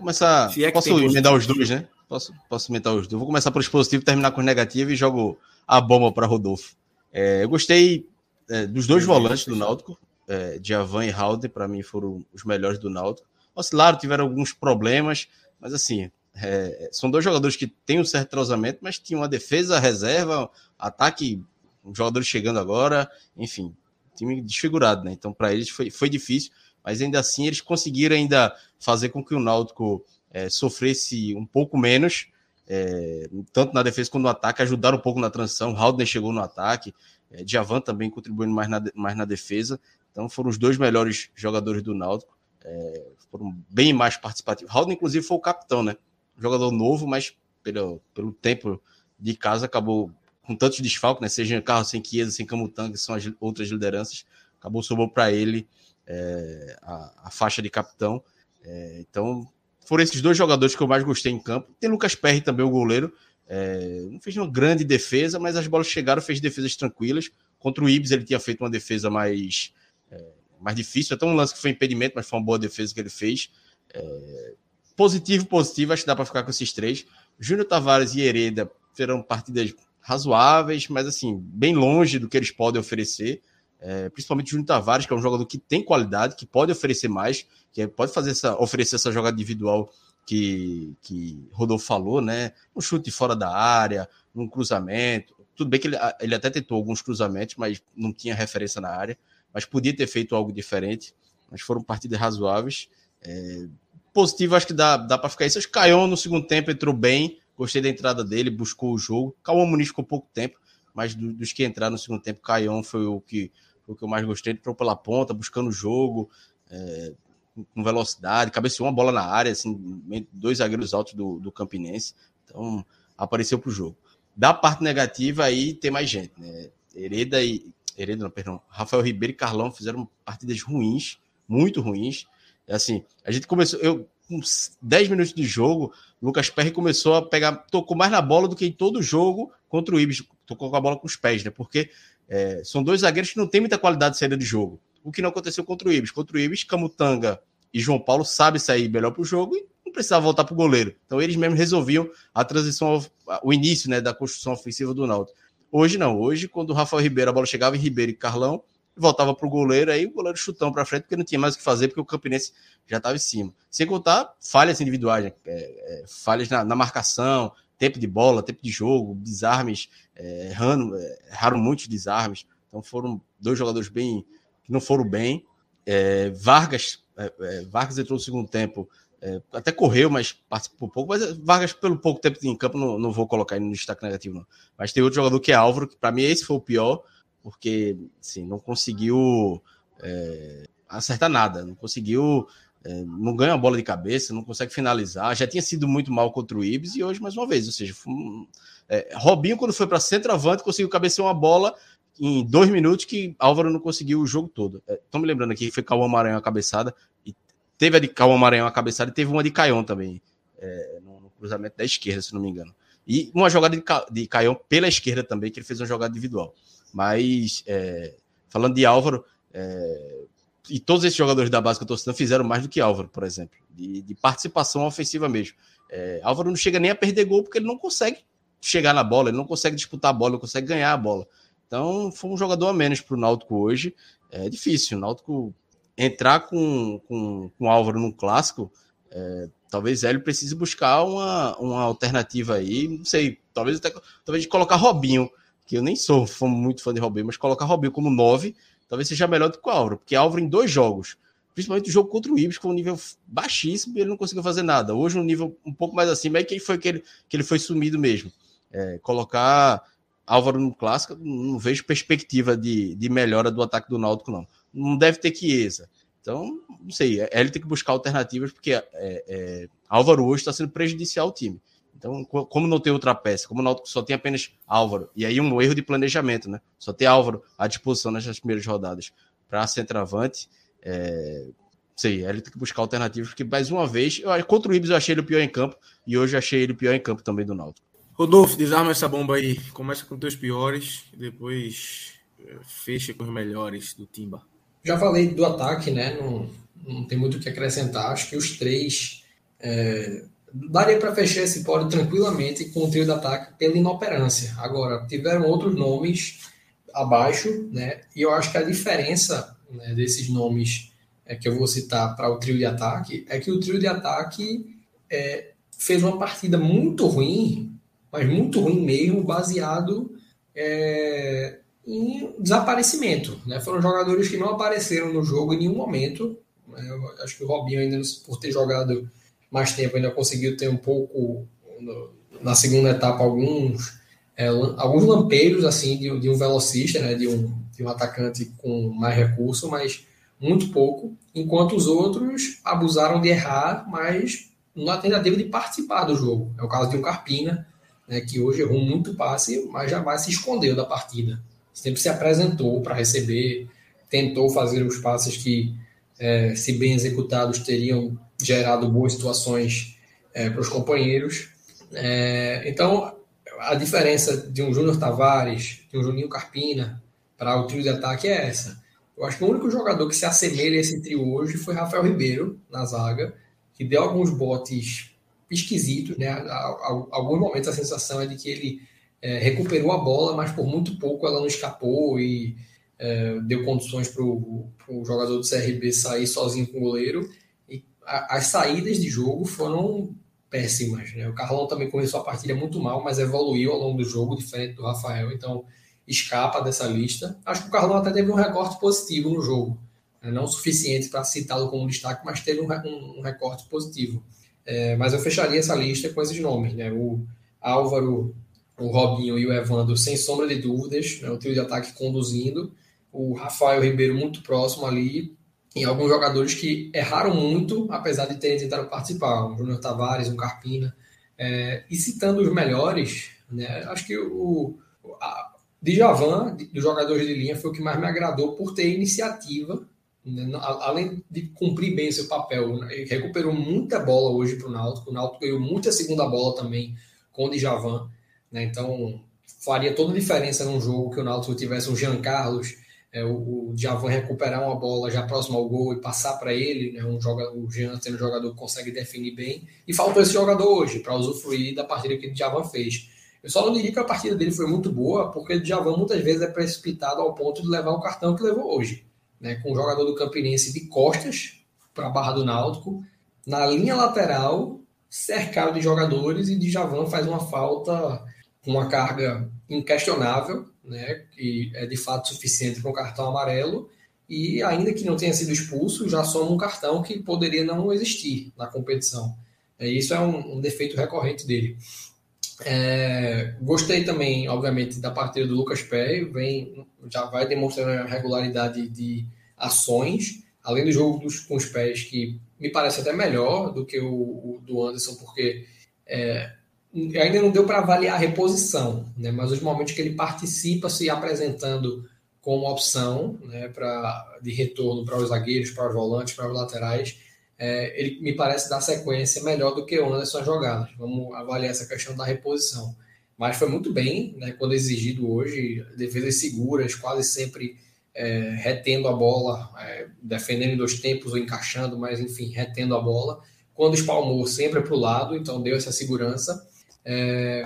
Começar. É posso emendar os dois, né? Posso, posso emendar os dois. Vou começar por positivo, terminar com os negativos e jogo a bomba para Rodolfo. É, eu gostei é, dos dois volantes do Náutico, é, Javan e Halder, para mim foram os melhores do Náutico. Oscilaram, tiveram alguns problemas, mas assim, é, são dois jogadores que têm um certo trozamento, mas tinham uma defesa, reserva, ataque, jogadores chegando agora, enfim, time desfigurado, né? Então, para eles foi, foi difícil mas ainda assim eles conseguiram ainda fazer com que o Náutico é, sofresse um pouco menos, é, tanto na defesa quanto no ataque, ajudaram um pouco na transição. Haldner chegou no ataque, é, Djavan também contribuindo mais na, mais na defesa. Então foram os dois melhores jogadores do Náutico. é, foram bem mais participativos. Raul, inclusive, foi o capitão, né? Jogador novo, mas pelo, pelo tempo de casa acabou com tantos desfalques, né? Seja Carlos sem Chiesa, sem Camutanga, que são as outras lideranças, acabou sobrou para ele é, a, a, faixa de capitão. É, então, foram esses dois jogadores que eu mais gostei em campo. Tem Lucas Perry também, o goleiro. É, não fez uma grande defesa, mas as bolas chegaram, fez defesas tranquilas. Contra o Ibis, ele tinha feito uma defesa mais, é, mais difícil. Até um lance que foi impedimento, mas foi uma boa defesa que ele fez. É, positivo, positivo, acho que dá para ficar com esses três. Júnior Tavares e Hereda terão partidas razoáveis, mas assim, bem longe do que eles podem oferecer. É, principalmente o Júnior Tavares, que é um jogador que tem qualidade, que pode oferecer mais, que pode fazer essa, oferecer essa jogada individual que, que Rodolfo falou, né? Um chute fora da área, um cruzamento. Tudo bem que ele, ele até tentou alguns cruzamentos, mas não tinha referência na área. Mas podia ter feito algo diferente. Mas foram partidas razoáveis. É, positivo, acho que dá, dá para ficar isso. Acho que Caion no segundo tempo entrou bem, Gostei da entrada dele, buscou o jogo. Cauã Muniz ficou pouco tempo, mas dos que entraram no segundo tempo, Caião foi o que, o que eu mais gostei. Ele pela ponta, buscando o jogo, é, com velocidade, cabeceou uma bola na área, assim, dois zagueiros altos do, do Campinense. Então, apareceu para o jogo. Da parte negativa, aí tem mais gente, né? Hereda e. Hereda, não, perdão. Rafael Ribeiro e Carlão fizeram partidas ruins, muito ruins. É assim, a gente começou. Eu, com 10 minutos de jogo, Lucas Perry começou a pegar, tocou mais na bola do que em todo jogo contra o Ibis, tocou com a bola com os pés, né? Porque é, são dois zagueiros que não têm muita qualidade de saída de jogo. O que não aconteceu contra o Ibis. Contra o Ibis, Camutanga e João Paulo sabem sair melhor para o jogo e não precisava voltar para o goleiro. Então eles mesmos resolviam a transição, o início né, da construção ofensiva do Náutico. Hoje não. Hoje, quando o Rafael Ribeiro, a bola chegava em Ribeiro e Carlão, voltava para o goleiro, aí o goleiro chutão para frente, porque não tinha mais o que fazer, porque o Campinense já estava em cima. Sem contar falhas individuais, né? é, é, falhas na, na, marcação, tempo de bola, tempo de jogo, desarmes, é, errando, é, erraram muitos desarmes. Então foram dois jogadores bem que não foram bem. É, Vargas, é, Vargas entrou no segundo tempo, até correu, mas participou pouco. Mas Vargas, pelo pouco tempo em campo, não, não vou colocar ele no destaque negativo, não. Mas tem outro jogador que é Álvaro, que para mim esse foi o pior porque assim, não conseguiu é, acertar nada, não conseguiu, é, não ganha a bola de cabeça, não consegue finalizar. Já tinha sido muito mal contra o Ibis e hoje mais uma vez, ou seja, um, é, Robinho quando foi para centroavante conseguiu cabecear uma bola em dois minutos que Álvaro não conseguiu o jogo todo. Estão é, me lembrando aqui que foi Cauã Maranhão a cabeçada e teve a de Cauã Maranhão a cabeçada e teve uma de Caion também é, no, no, cruzamento da esquerda, se não me engano. E uma jogada de, de Caion pela esquerda também, que ele fez uma jogada individual. Mas, é, falando de Álvaro, é, e todos esses jogadores da base que eu estou citando fizeram mais do que Álvaro, por exemplo, de, de participação ofensiva mesmo. É, Álvaro não chega nem a perder gol porque ele não consegue chegar na bola, ele não consegue disputar a bola, não consegue ganhar a bola. Então, foi um jogador a menos para o Náutico hoje. É difícil. O Náutico entrar com, com, com Álvaro no clássico, é, talvez ele precise buscar uma, uma alternativa aí. Não sei, talvez até talvez colocar Robinho que eu nem sou muito fã de Robinho, mas colocar Robinho como 9 talvez seja melhor do que o Álvaro, porque Álvaro em dois jogos, principalmente o jogo contra o Ibis, com um nível baixíssimo, ele não conseguiu fazer nada. Hoje, um nível um pouco mais acima, aí quem foi que ele, que ele foi sumido mesmo. É, colocar Álvaro no clássico, não vejo perspectiva de, de melhora do ataque do Náutico, não. Não deve ter Chiesa. Então, não sei, é, ele tem que buscar alternativas, porque é, é, Álvaro hoje está sendo prejudicial ao time. Então, como não tem outra peça, como o Náutico só tem apenas Álvaro, e aí um erro de planejamento, né? Só ter Álvaro à disposição nessas primeiras rodadas para centroavante, é... sei, ele tem que buscar alternativas, porque mais uma vez, eu, contra o Ibis eu achei ele o pior em campo, e hoje eu achei ele o pior em campo também do Náutico. Rodolfo, desarma essa bomba aí. Começa com teus piores, depois é, fecha com os melhores do Timba. Já falei do ataque, né? Não, não tem muito o que acrescentar. Acho que os três é, daria para fechar esse pódio tranquilamente com o trio de ataque pela inoperância. Agora, tiveram outros nomes abaixo, né? E eu acho que a diferença né, desses nomes é, que eu vou citar para o trio de ataque é que o trio de ataque é, fez uma partida muito ruim, mas muito ruim mesmo, baseado é, em desaparecimento. Né? Foram jogadores que não apareceram no jogo em nenhum momento. Né? Acho que o Robinho ainda por ter jogado mais tempo, ainda conseguiu ter um pouco na segunda etapa alguns é, alguns lampeiros assim de, de, um velocista, né, de um, de um atacante com mais recurso, mas muito pouco, enquanto os outros abusaram de errar, mas na tentativa de participar do jogo. É o caso de um Carpina, né, que hoje errou muito passe, mas jamais se escondeu da partida. Sempre se apresentou para receber, tentou fazer os passes que, é, se bem executados, teriam gerado boas situações é, para os companheiros. É, então, a diferença de um Júnior Tavares, de um Juninho Carpina, para o trio de ataque é essa. Eu acho que o único jogador que se assemelha a esse trio hoje foi Rafael Ribeiro, na zaga, que deu alguns botes esquisitos, né? alguns momentos a sensação é de que ele é, recuperou a bola, mas por muito pouco ela não escapou e é, deu condições para o jogador do CRB sair sozinho com o goleiro. As saídas de jogo foram péssimas. Né? O Carlão também começou a partida muito mal, mas evoluiu ao longo do jogo, diferente do Rafael, então escapa dessa lista. Acho que o Carlão até teve um recorte positivo no jogo, né? não suficiente para citá-lo como destaque, mas teve um, um, um recorte positivo. É, mas eu fecharia essa lista com esses nomes, né? O Álvaro, o Robinho e o Evandro, sem sombra de dúvidas, né? o trio de ataque conduzindo. O Rafael Ribeiro muito próximo ali, em alguns jogadores que erraram muito, apesar de terem tentado participar, o Júnior Tavares, o Carpina. É, e citando os melhores, né, acho que o Djavan, dos jogadores de linha, foi o que mais me agradou por ter iniciativa, né, além de cumprir bem seu papel. Né, ele recuperou muita bola hoje para o Náutico, o Náutico ganhou muita segunda bola também com o Djavan, né, então faria toda a diferença num jogo que o Náutico tivesse um Jean Carlos, é, o, o Javan recuperar uma bola já próximo ao gol e passar para ele, né, um jogador, o Jean sendo um jogador que consegue definir bem, e faltou esse jogador hoje para usufruir da partida que o Javan fez. Eu só não diria que a partida dele foi muito boa, porque o Javan muitas vezes é precipitado ao ponto de levar o cartão que levou hoje, né, com o jogador do Campinense de costas para a barra do Náutico, na linha lateral, cercado de jogadores, e Djavan faz uma falta com uma carga inquestionável, né, que é de fato suficiente para um cartão amarelo, e ainda que não tenha sido expulso, já soma um cartão que poderia não existir na competição. É, isso é um, um defeito recorrente dele. É, gostei também, obviamente, da partida do Lucas Pé, vem, já vai demonstrando a regularidade de ações, além do jogo dos, com os pés, que me parece até melhor do que o, o do Anderson, porque é, ainda não deu para avaliar a reposição, né? mas os momentos que ele participa se apresentando como opção né, pra, de retorno para os zagueiros, para os volantes, para os laterais, é, ele me parece dar sequência melhor do que o Anderson jogadas. Vamos avaliar essa questão da reposição. Mas foi muito bem né, quando exigido hoje, defesas seguras, quase sempre é, retendo a bola, é, defendendo em dois tempos ou encaixando, mas enfim, retendo a bola. Quando espalmou, sempre para o lado, então deu essa segurança. É,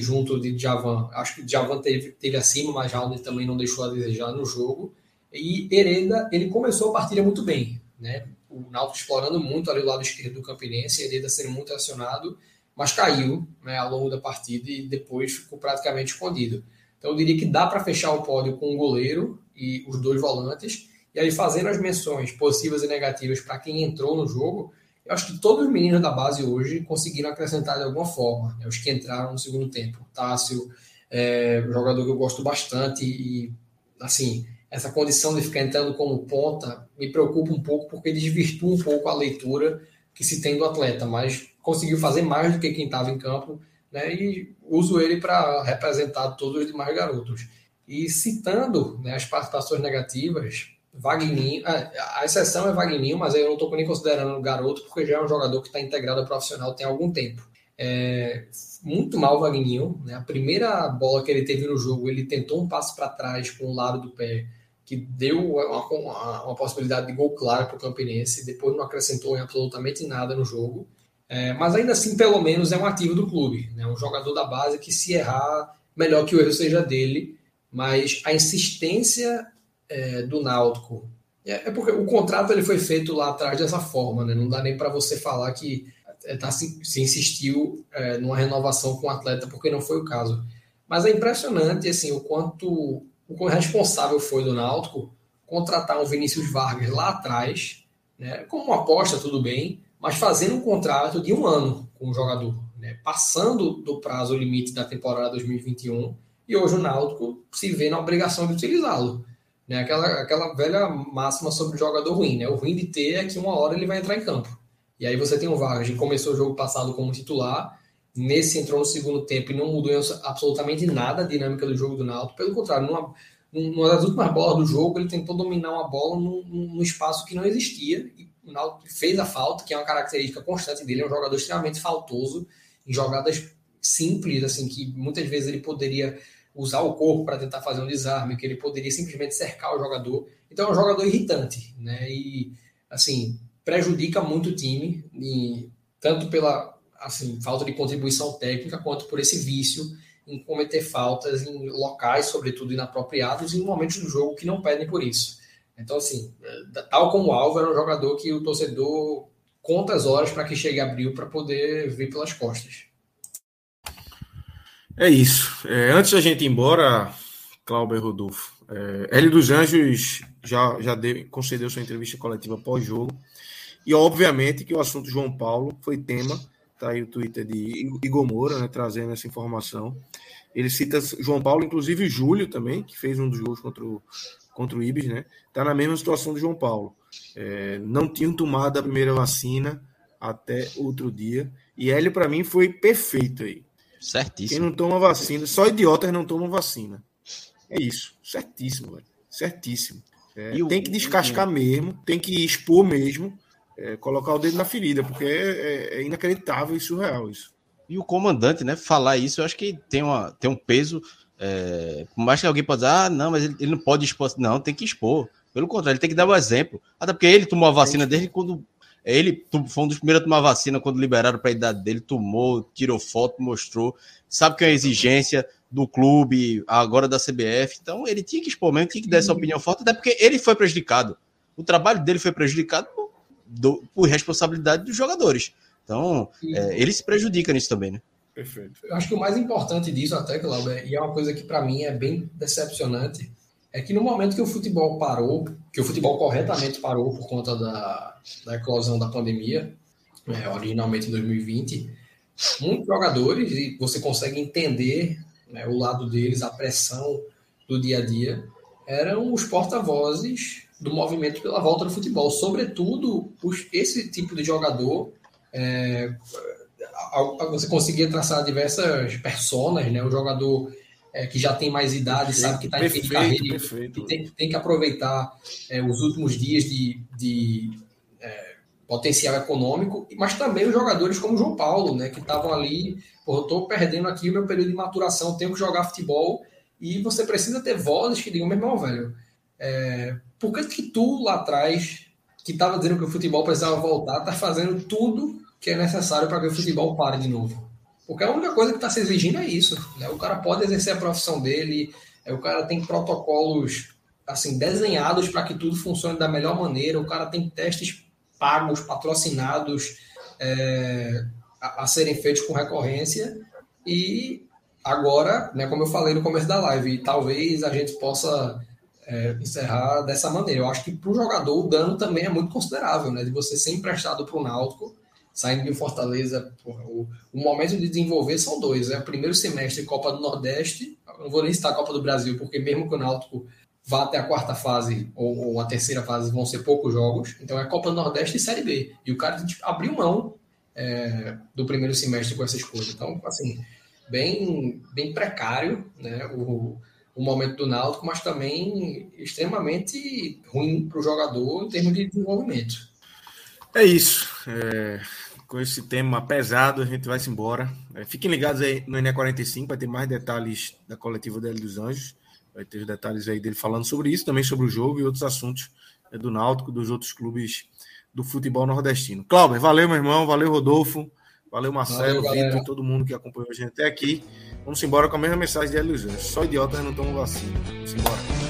junto de Javan, acho que Javan teve, teve acima, mas Howley também não deixou a desejar no jogo. E Hereda, ele começou a partida muito bem, né? O Náutico explorando muito ali o lado esquerdo do Campinense, Hereda sendo muito acionado, mas caiu né, ao longo da partida e depois ficou praticamente escondido. Então eu diria que dá para fechar o pódio com o goleiro e os dois volantes, e aí fazendo as menções positivas e negativas para quem entrou no jogo, eu acho que todos os meninos da base hoje conseguiram acrescentar de alguma forma, né? os que entraram no segundo tempo. Tássio, é, um jogador que eu gosto bastante e, assim, essa condição de ficar entrando como ponta me preocupa um pouco porque desvirtua um pouco a leitura que se tem do atleta, mas conseguiu fazer mais do que quem estava em campo, né? E uso ele para representar todos os demais garotos. E citando né, as participações negativas, Wagninho, a, a exceção é Wagninho, mas eu não estou nem considerando o garoto, porque já é um jogador que está integrado ao profissional tem algum tempo. É, muito mal o Wagninho, né? a primeira bola que ele teve no jogo, ele tentou um passo para trás com o lado do pé, que deu uma, uma, uma possibilidade de gol claro para o Campinense, depois não acrescentou em absolutamente nada no jogo, é, mas ainda assim, pelo menos, é um ativo do clube, né? um jogador da base que se errar, melhor que o erro seja dele, mas a insistência é, do Náutico. É, é, porque o contrato ele foi feito lá atrás dessa forma, né? Não dá nem para você falar que é, tá, se, se insistiu é, numa renovação com o atleta, porque não foi o caso. Mas é impressionante assim, o quanto o quão responsável foi do Náutico contratar um Vinícius Vargas lá atrás, né? como uma aposta, tudo bem, mas fazendo um contrato de um ano com o jogador, né? passando do prazo limite da temporada 2021, e hoje o Náutico se vê na obrigação de utilizá-lo. Né? Aquela, aquela velha máxima sobre o jogador ruim. Né? O ruim de ter é que uma hora ele vai entrar em campo. E aí você tem o Vargas, que começou o jogo passado como titular, nesse entrou no segundo tempo e não mudou absolutamente nada a dinâmica do jogo do Náutico. Pelo contrário, numa, numa das últimas bolas do jogo, ele tentou dominar uma bola num, num espaço que não existia e o Náutico fez a falta, que é uma característica constante dele, é um jogador extremamente faltoso em jogadas simples, assim, que muitas vezes ele poderia usar o corpo para tentar fazer um desarme, que ele poderia simplesmente cercar o jogador. Então é um jogador irritante, né? E assim, prejudica muito o time, e, tanto pela assim, falta de contribuição técnica, quanto por esse vício em cometer faltas em locais, sobretudo inapropriados, em momentos do jogo que não pedem por isso. Então, assim, é, tal como o Álvaro, é um jogador que o torcedor conta as horas para que chegue abril para poder vir pelas costas. É isso. É, antes da gente ir embora, Cláudio Rodolfo, é, Hélio dos Anjos já, já deu, concedeu sua entrevista coletiva pós-jogo. E, obviamente, que o assunto João Paulo foi tema. Está aí o Twitter de Igor Moura, né, trazendo essa informação. Ele cita João Paulo, inclusive Júlio também, que fez um dos gols contra o, contra o Ibis, né? Está na mesma situação do João Paulo. É, não tinham tomado a primeira vacina até outro dia. E Hélio, para mim, foi perfeito aí. Certíssimo. Quem não toma vacina, só idiotas não tomam vacina. É isso. Certíssimo, velho. Certíssimo. É, tem que descascar mesmo, tem que expor mesmo, é, colocar o dedo na ferida, porque é, é, é, inacreditável e surreal isso. E o comandante, né, falar isso, eu acho que tem, uma, tem um peso. É, por mais que alguém possa dizer, ah, não, mas ele, ele, não pode expor. Não, tem que expor. Pelo contrário, ele tem que dar o um exemplo. Até porque ele tomou a vacina desde quando ele foi um dos primeiros a tomar vacina quando liberaram para a idade dele, tomou, tirou foto, mostrou. Sabe que é uma exigência do clube, agora da CBF. Então ele tinha que expor mesmo, tinha que dar essa opinião forte, até porque ele foi prejudicado. O trabalho dele foi prejudicado por, do, por responsabilidade dos jogadores. Então, é, ele se prejudica nisso também, né? Perfeito. Eu acho que o mais importante disso, até, Cláudio, e é uma coisa que para mim é bem decepcionante, é que no momento que o futebol parou, que o futebol corretamente parou por conta da, da eclosão da pandemia, é, originalmente em 2020, muitos jogadores, e você consegue entender né, o lado deles, a pressão do dia a dia, eram os porta-vozes do movimento pela volta do futebol. Sobretudo, os, esse tipo de jogador, é, você conseguia traçar diversas personas, né? O jogador é, que já tem mais idade, sabe que está em fim de carreira e tem, tem, que aproveitar é, os últimos dias de, de é, potencial econômico, mas também os jogadores como o João Paulo, né, que estavam ali, pô, eu estou perdendo aqui o meu período de maturação, tenho que jogar futebol, e você precisa ter vozes que digam, meu irmão, velho, é, por que, que tu lá atrás, que estava dizendo que o futebol precisava voltar, está fazendo tudo que é necessário para que o futebol pare de novo? Porque a única coisa que está se exigindo é isso. Né? O cara pode exercer a profissão dele, é, o cara tem protocolos assim desenhados para que tudo funcione da melhor maneira, o cara tem testes pagos, patrocinados é, a, a, serem feitos com recorrência e agora, né, como eu falei no começo da live, talvez a gente possa é, encerrar dessa maneira. Eu acho que para o jogador o dano também é muito considerável, né, de você ser emprestado para o Náutico saindo de Fortaleza, porra, o, o, momento de desenvolver são dois. É o primeiro semestre Copa do Nordeste, não vou nem citar a Copa do Brasil, porque mesmo que o Náutico vá até a quarta fase ou, ou, a terceira fase, vão ser poucos jogos. Então é Copa do Nordeste e Série B. E o cara tipo, abriu mão é, do primeiro semestre com essa escolha. Então, assim, bem, bem precário né, o, o momento do Náutico, mas também extremamente ruim para o jogador em termos de desenvolvimento. É isso. É, com esse tema pesado, a gente vai se embora. É, fiquem ligados aí no NE45, vai ter mais detalhes da coletiva dele dos Anjos. Vai ter os detalhes aí dele falando sobre isso, também sobre o jogo e outros assuntos é, do Náutico, dos outros clubes do futebol nordestino. Cláudio, valeu, meu irmão, valeu, Rodolfo, valeu, Marcelo, Vitor, todo mundo que acompanhou a gente até aqui. Vamos embora com a mesma mensagem de Hélio Só idiotas não tomam vacina. Vamos embora.